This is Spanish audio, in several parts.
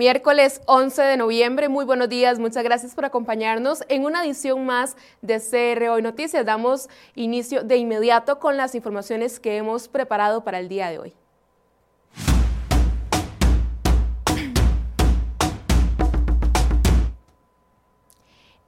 Miércoles 11 de noviembre, muy buenos días, muchas gracias por acompañarnos en una edición más de CR Hoy Noticias. Damos inicio de inmediato con las informaciones que hemos preparado para el día de hoy.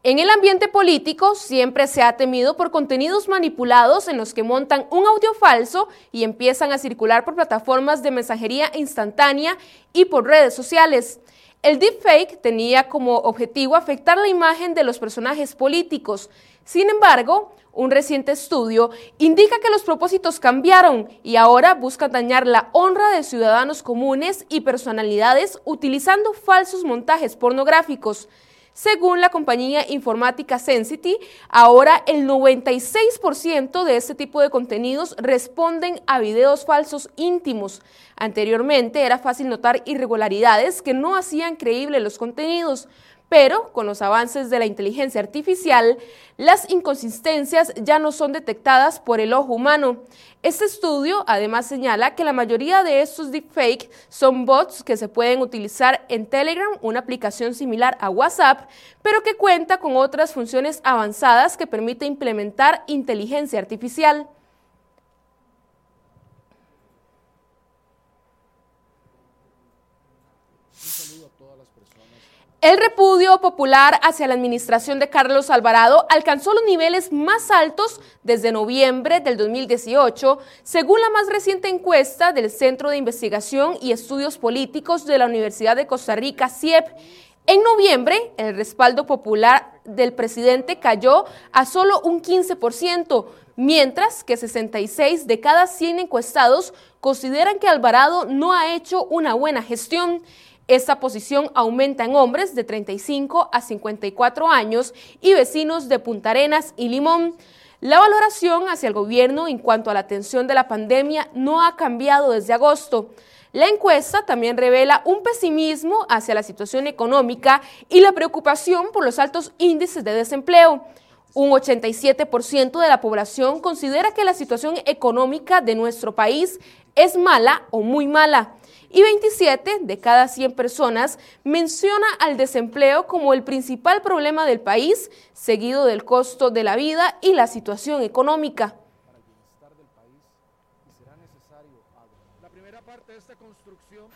En el ambiente político siempre se ha temido por contenidos manipulados en los que montan un audio falso y empiezan a circular por plataformas de mensajería instantánea y por redes sociales. El deepfake tenía como objetivo afectar la imagen de los personajes políticos. Sin embargo, un reciente estudio indica que los propósitos cambiaron y ahora buscan dañar la honra de ciudadanos comunes y personalidades utilizando falsos montajes pornográficos. Según la compañía informática Sensity, ahora el 96% de este tipo de contenidos responden a videos falsos íntimos. Anteriormente era fácil notar irregularidades que no hacían creíbles los contenidos, pero con los avances de la inteligencia artificial, las inconsistencias ya no son detectadas por el ojo humano. Este estudio además señala que la mayoría de estos deepfakes son bots que se pueden utilizar en Telegram, una aplicación similar a WhatsApp, pero que cuenta con otras funciones avanzadas que permite implementar inteligencia artificial. El repudio popular hacia la administración de Carlos Alvarado alcanzó los niveles más altos desde noviembre del 2018, según la más reciente encuesta del Centro de Investigación y Estudios Políticos de la Universidad de Costa Rica, CIEP. En noviembre, el respaldo popular del presidente cayó a solo un 15%, mientras que 66 de cada 100 encuestados consideran que Alvarado no ha hecho una buena gestión. Esta posición aumenta en hombres de 35 a 54 años y vecinos de Punta Arenas y Limón. La valoración hacia el gobierno en cuanto a la atención de la pandemia no ha cambiado desde agosto. La encuesta también revela un pesimismo hacia la situación económica y la preocupación por los altos índices de desempleo. Un 87% de la población considera que la situación económica de nuestro país es mala o muy mala y 27 de cada 100 personas menciona al desempleo como el principal problema del país, seguido del costo de la vida y la situación económica. La primera parte de esta construcción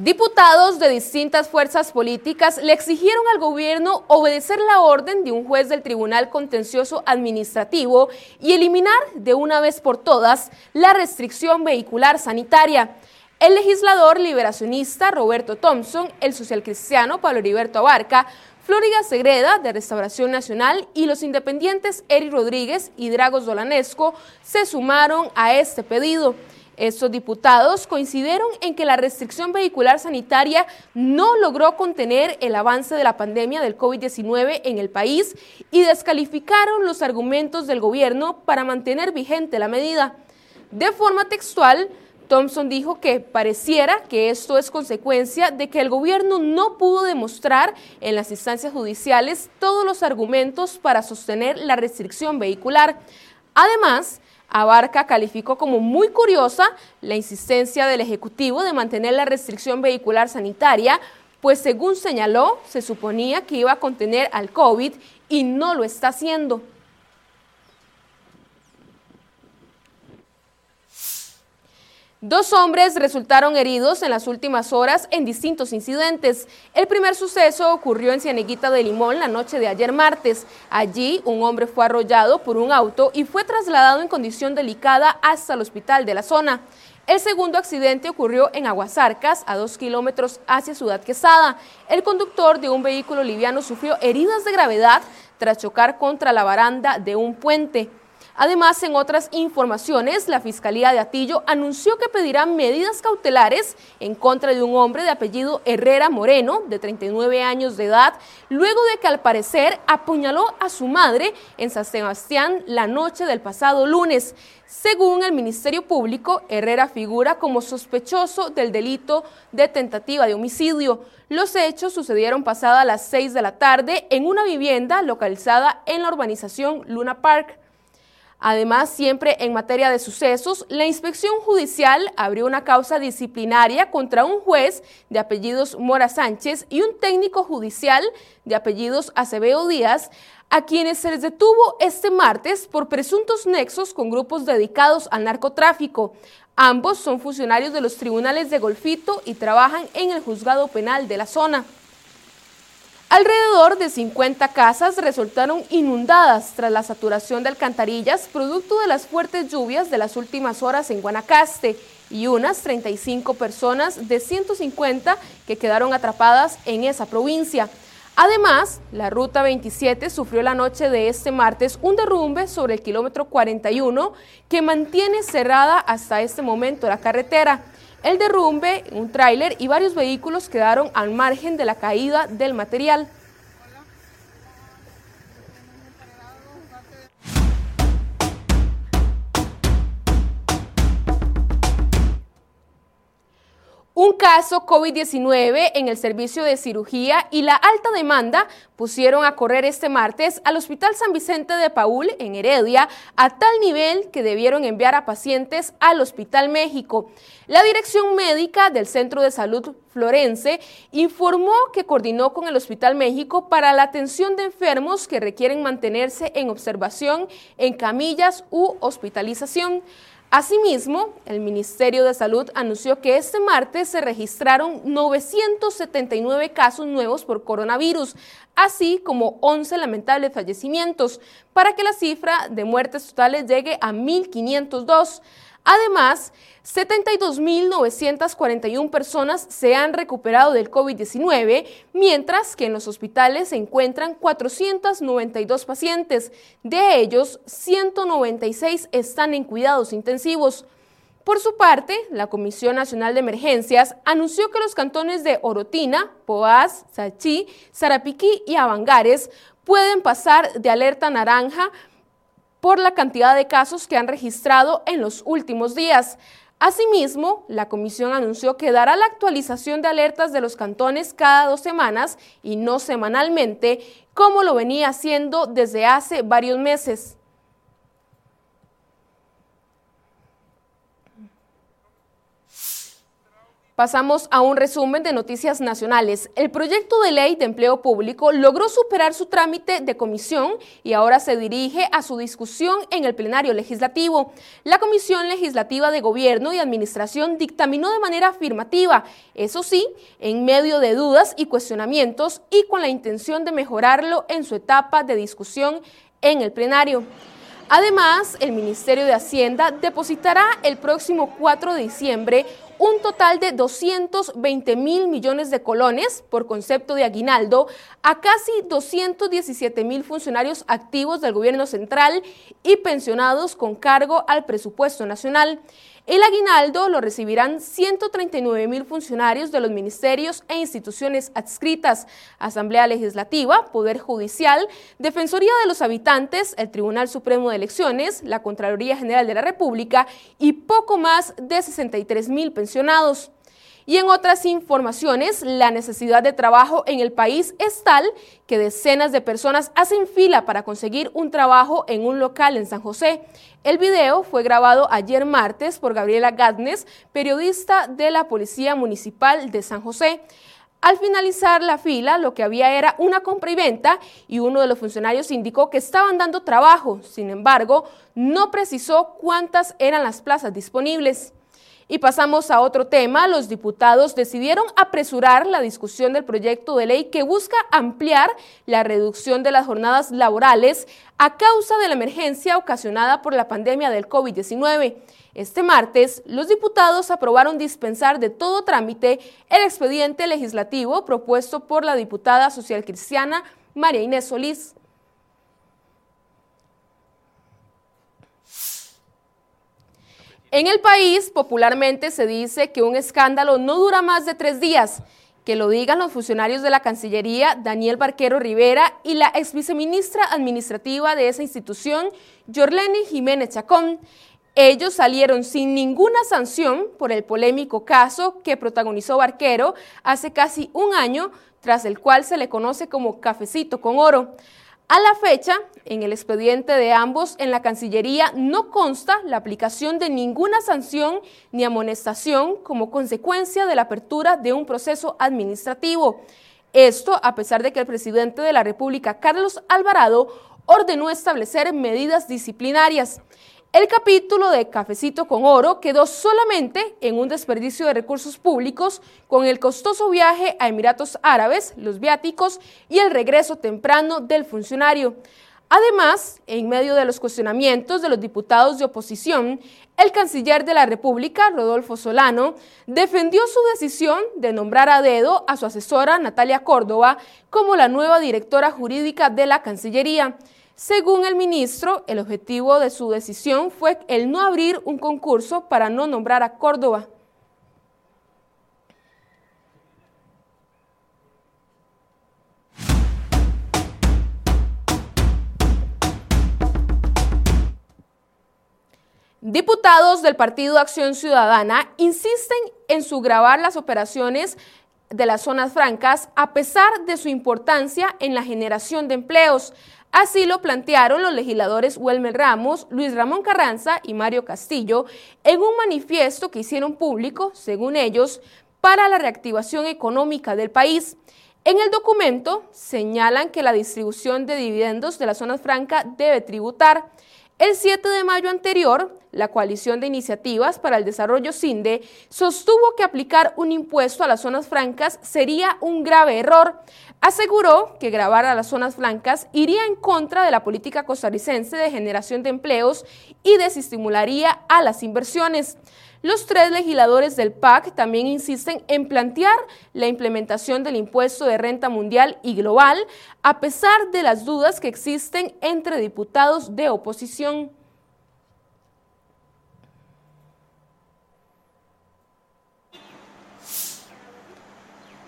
Diputados de distintas fuerzas políticas le exigieron al gobierno obedecer la orden de un juez del Tribunal Contencioso Administrativo y eliminar de una vez por todas la restricción vehicular sanitaria. El legislador liberacionista Roberto Thompson, el socialcristiano Pablo Heriberto Abarca, Flóriga Segreda de Restauración Nacional y los independientes Eri Rodríguez y Dragos Dolanesco se sumaron a este pedido. Estos diputados coincidieron en que la restricción vehicular sanitaria no logró contener el avance de la pandemia del COVID-19 en el país y descalificaron los argumentos del gobierno para mantener vigente la medida. De forma textual, Thompson dijo que pareciera que esto es consecuencia de que el gobierno no pudo demostrar en las instancias judiciales todos los argumentos para sostener la restricción vehicular. Además, Abarca calificó como muy curiosa la insistencia del Ejecutivo de mantener la restricción vehicular sanitaria, pues según señaló, se suponía que iba a contener al COVID y no lo está haciendo. Dos hombres resultaron heridos en las últimas horas en distintos incidentes. El primer suceso ocurrió en Cieneguita de Limón la noche de ayer martes. Allí un hombre fue arrollado por un auto y fue trasladado en condición delicada hasta el hospital de la zona. El segundo accidente ocurrió en Aguasarcas, a dos kilómetros hacia Ciudad Quesada. El conductor de un vehículo liviano sufrió heridas de gravedad tras chocar contra la baranda de un puente. Además, en otras informaciones, la Fiscalía de Atillo anunció que pedirá medidas cautelares en contra de un hombre de apellido Herrera Moreno, de 39 años de edad, luego de que al parecer apuñaló a su madre en San Sebastián la noche del pasado lunes. Según el Ministerio Público, Herrera figura como sospechoso del delito de tentativa de homicidio. Los hechos sucedieron pasada las 6 de la tarde en una vivienda localizada en la urbanización Luna Park. Además, siempre en materia de sucesos, la inspección judicial abrió una causa disciplinaria contra un juez de apellidos Mora Sánchez y un técnico judicial de apellidos Acevedo Díaz, a quienes se les detuvo este martes por presuntos nexos con grupos dedicados al narcotráfico. Ambos son funcionarios de los tribunales de Golfito y trabajan en el juzgado penal de la zona. Alrededor de 50 casas resultaron inundadas tras la saturación de alcantarillas producto de las fuertes lluvias de las últimas horas en Guanacaste y unas 35 personas de 150 que quedaron atrapadas en esa provincia. Además, la Ruta 27 sufrió la noche de este martes un derrumbe sobre el kilómetro 41 que mantiene cerrada hasta este momento la carretera. El derrumbe, un tráiler y varios vehículos quedaron al margen de la caída del material. Un caso COVID-19 en el servicio de cirugía y la alta demanda pusieron a correr este martes al Hospital San Vicente de Paul en Heredia a tal nivel que debieron enviar a pacientes al Hospital México. La Dirección Médica del Centro de Salud Florense informó que coordinó con el Hospital México para la atención de enfermos que requieren mantenerse en observación en camillas u hospitalización. Asimismo, el Ministerio de Salud anunció que este martes se registraron 979 casos nuevos por coronavirus, así como 11 lamentables fallecimientos, para que la cifra de muertes totales llegue a 1.502. Además, 72.941 personas se han recuperado del COVID-19, mientras que en los hospitales se encuentran 492 pacientes. De ellos, 196 están en cuidados intensivos. Por su parte, la Comisión Nacional de Emergencias anunció que los cantones de Orotina, Poás, Sachí, Sarapiquí y Avangares pueden pasar de alerta naranja por la cantidad de casos que han registrado en los últimos días. Asimismo, la comisión anunció que dará la actualización de alertas de los cantones cada dos semanas y no semanalmente, como lo venía haciendo desde hace varios meses. Pasamos a un resumen de noticias nacionales. El proyecto de ley de empleo público logró superar su trámite de comisión y ahora se dirige a su discusión en el plenario legislativo. La Comisión Legislativa de Gobierno y Administración dictaminó de manera afirmativa, eso sí, en medio de dudas y cuestionamientos y con la intención de mejorarlo en su etapa de discusión en el plenario. Además, el Ministerio de Hacienda depositará el próximo 4 de diciembre un total de 220 mil millones de colones por concepto de aguinaldo a casi 217 mil funcionarios activos del gobierno central y pensionados con cargo al presupuesto nacional. El aguinaldo lo recibirán 139 mil funcionarios de los ministerios e instituciones adscritas, Asamblea Legislativa, Poder Judicial, Defensoría de los Habitantes, el Tribunal Supremo de Elecciones, la Contraloría General de la República y poco más de 63 mil pensionados. Y en otras informaciones, la necesidad de trabajo en el país es tal que decenas de personas hacen fila para conseguir un trabajo en un local en San José. El video fue grabado ayer martes por Gabriela Gatnes, periodista de la Policía Municipal de San José. Al finalizar la fila, lo que había era una compra y venta y uno de los funcionarios indicó que estaban dando trabajo. Sin embargo, no precisó cuántas eran las plazas disponibles. Y pasamos a otro tema. Los diputados decidieron apresurar la discusión del proyecto de ley que busca ampliar la reducción de las jornadas laborales a causa de la emergencia ocasionada por la pandemia del COVID-19. Este martes, los diputados aprobaron dispensar de todo trámite el expediente legislativo propuesto por la diputada socialcristiana María Inés Solís. En el país, popularmente se dice que un escándalo no dura más de tres días. Que lo digan los funcionarios de la Cancillería, Daniel Barquero Rivera, y la ex viceministra administrativa de esa institución, Yorleni Jiménez Chacón. Ellos salieron sin ninguna sanción por el polémico caso que protagonizó Barquero hace casi un año, tras el cual se le conoce como cafecito con oro. A la fecha, en el expediente de ambos en la Cancillería no consta la aplicación de ninguna sanción ni amonestación como consecuencia de la apertura de un proceso administrativo. Esto a pesar de que el presidente de la República, Carlos Alvarado, ordenó establecer medidas disciplinarias. El capítulo de Cafecito con Oro quedó solamente en un desperdicio de recursos públicos con el costoso viaje a Emiratos Árabes, los viáticos y el regreso temprano del funcionario. Además, en medio de los cuestionamientos de los diputados de oposición, el canciller de la República, Rodolfo Solano, defendió su decisión de nombrar a dedo a su asesora Natalia Córdoba como la nueva directora jurídica de la Cancillería. Según el ministro, el objetivo de su decisión fue el no abrir un concurso para no nombrar a Córdoba. Diputados del Partido Acción Ciudadana insisten en grabar las operaciones de las zonas francas a pesar de su importancia en la generación de empleos. Así lo plantearon los legisladores Wilmer Ramos, Luis Ramón Carranza y Mario Castillo en un manifiesto que hicieron público, según ellos, para la reactivación económica del país. En el documento señalan que la distribución de dividendos de la zona franca debe tributar. El 7 de mayo anterior, la Coalición de Iniciativas para el Desarrollo CINDE sostuvo que aplicar un impuesto a las zonas francas sería un grave error. Aseguró que grabar a las zonas francas iría en contra de la política costarricense de generación de empleos y desestimularía a las inversiones. Los tres legisladores del PAC también insisten en plantear la implementación del impuesto de renta mundial y global, a pesar de las dudas que existen entre diputados de oposición.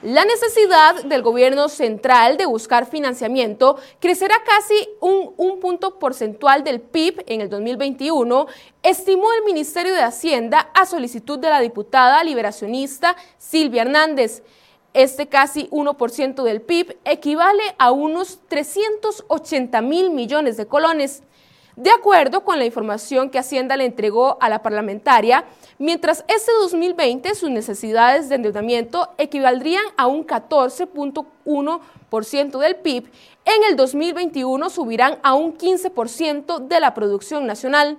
La necesidad del gobierno central de buscar financiamiento crecerá casi un, un, punto porcentual del PIB en el 2021, estimó el Ministerio de Hacienda a solicitud de la diputada liberacionista Silvia Hernández. Este casi 1% del PIB equivale a unos 380 mil millones de colones. De acuerdo con la información que Hacienda le entregó a la parlamentaria, mientras este 2020 sus necesidades de endeudamiento equivaldrían a un 14.1% del PIB, en el 2021 subirán a un 15% de la producción nacional.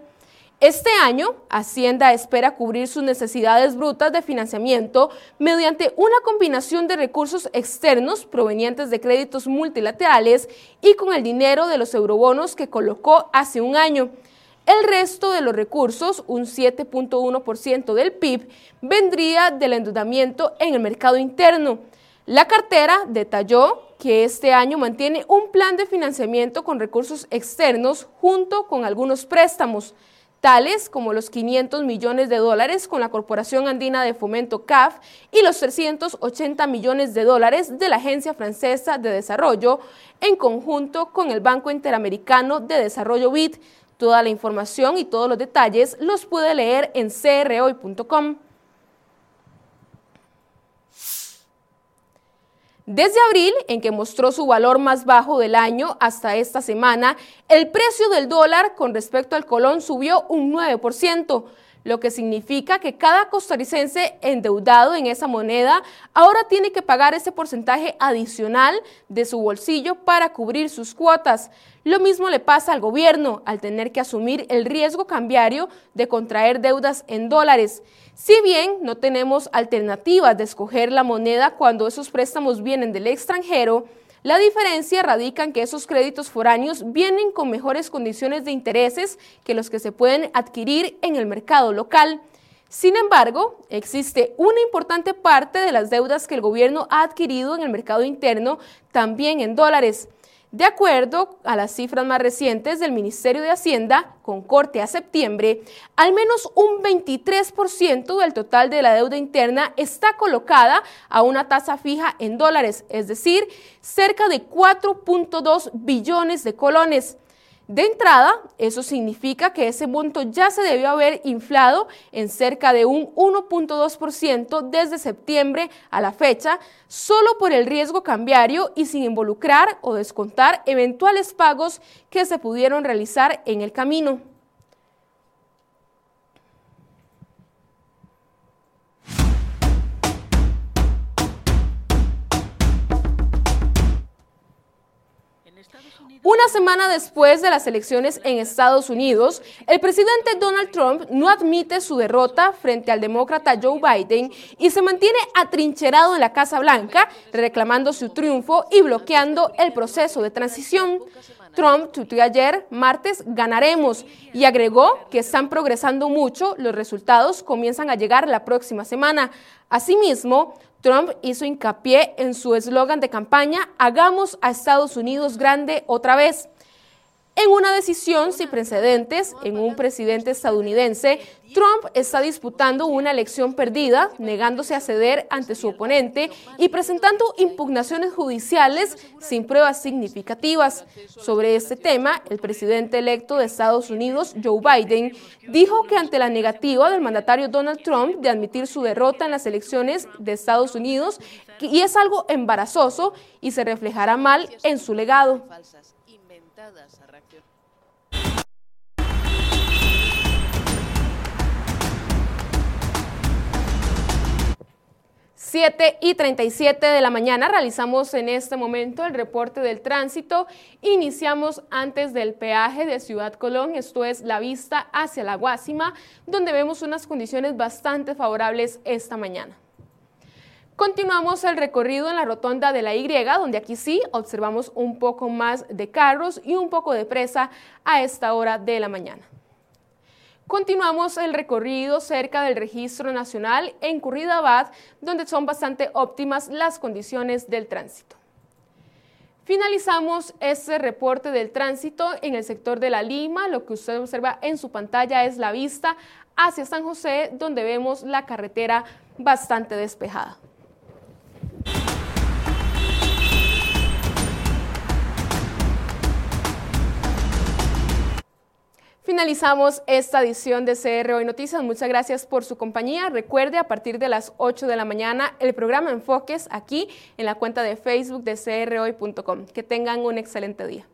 Este año, Hacienda espera cubrir sus necesidades brutas de financiamiento mediante una combinación de recursos externos provenientes de créditos multilaterales y con el dinero de los eurobonos que colocó hace un año. El resto de los recursos, un 7.1% del PIB, vendría del endeudamiento en el mercado interno. La cartera detalló que este año mantiene un plan de financiamiento con recursos externos junto con algunos préstamos tales como los 500 millones de dólares con la Corporación Andina de Fomento CAF y los 380 millones de dólares de la Agencia Francesa de Desarrollo, en conjunto con el Banco Interamericano de Desarrollo BID. Toda la información y todos los detalles los puede leer en crhoy.com. Desde abril, en que mostró su valor más bajo del año hasta esta semana, el precio del dólar con respecto al colón subió un 9%, lo que significa que cada costarricense endeudado en esa moneda ahora tiene que pagar ese porcentaje adicional de su bolsillo para cubrir sus cuotas. Lo mismo le pasa al gobierno al tener que asumir el riesgo cambiario de contraer deudas en dólares. Si bien no tenemos alternativas de escoger la moneda cuando esos préstamos vienen del extranjero, la diferencia radica en que esos créditos foráneos vienen con mejores condiciones de intereses que los que se pueden adquirir en el mercado local. Sin embargo, existe una importante parte de las deudas que el gobierno ha adquirido en el mercado interno también en dólares. De acuerdo a las cifras más recientes del Ministerio de Hacienda, con corte a septiembre, al menos un 23% del total de la deuda interna está colocada a una tasa fija en dólares, es decir, cerca de 4.2 billones de colones. De entrada, eso significa que ese monto ya se debió haber inflado en cerca de un 1.2% desde septiembre a la fecha, solo por el riesgo cambiario y sin involucrar o descontar eventuales pagos que se pudieron realizar en el camino. Una semana después de las elecciones en Estados Unidos, el presidente Donald Trump no admite su derrota frente al demócrata Joe Biden y se mantiene atrincherado en la Casa Blanca, reclamando su triunfo y bloqueando el proceso de transición. Trump tuiteó ayer, martes, ganaremos, y agregó que están progresando mucho, los resultados comienzan a llegar la próxima semana. Asimismo, Trump hizo hincapié en su eslogan de campaña, hagamos a Estados Unidos grande otra vez. En una decisión sin precedentes en un presidente estadounidense, Trump está disputando una elección perdida, negándose a ceder ante su oponente y presentando impugnaciones judiciales sin pruebas significativas. Sobre este tema, el presidente electo de Estados Unidos, Joe Biden, dijo que ante la negativa del mandatario Donald Trump de admitir su derrota en las elecciones de Estados Unidos, y es algo embarazoso y se reflejará mal en su legado. 7 y 37 de la mañana realizamos en este momento el reporte del tránsito. Iniciamos antes del peaje de Ciudad Colón, esto es la vista hacia la Guásima, donde vemos unas condiciones bastante favorables esta mañana. Continuamos el recorrido en la rotonda de la Y, donde aquí sí observamos un poco más de carros y un poco de presa a esta hora de la mañana. Continuamos el recorrido cerca del registro nacional en Curridabad, donde son bastante óptimas las condiciones del tránsito. Finalizamos este reporte del tránsito en el sector de La Lima. Lo que usted observa en su pantalla es la vista hacia San José, donde vemos la carretera bastante despejada. Finalizamos esta edición de CR Hoy Noticias. Muchas gracias por su compañía. Recuerde, a partir de las 8 de la mañana, el programa Enfoques aquí en la cuenta de Facebook de crhoy.com. Que tengan un excelente día.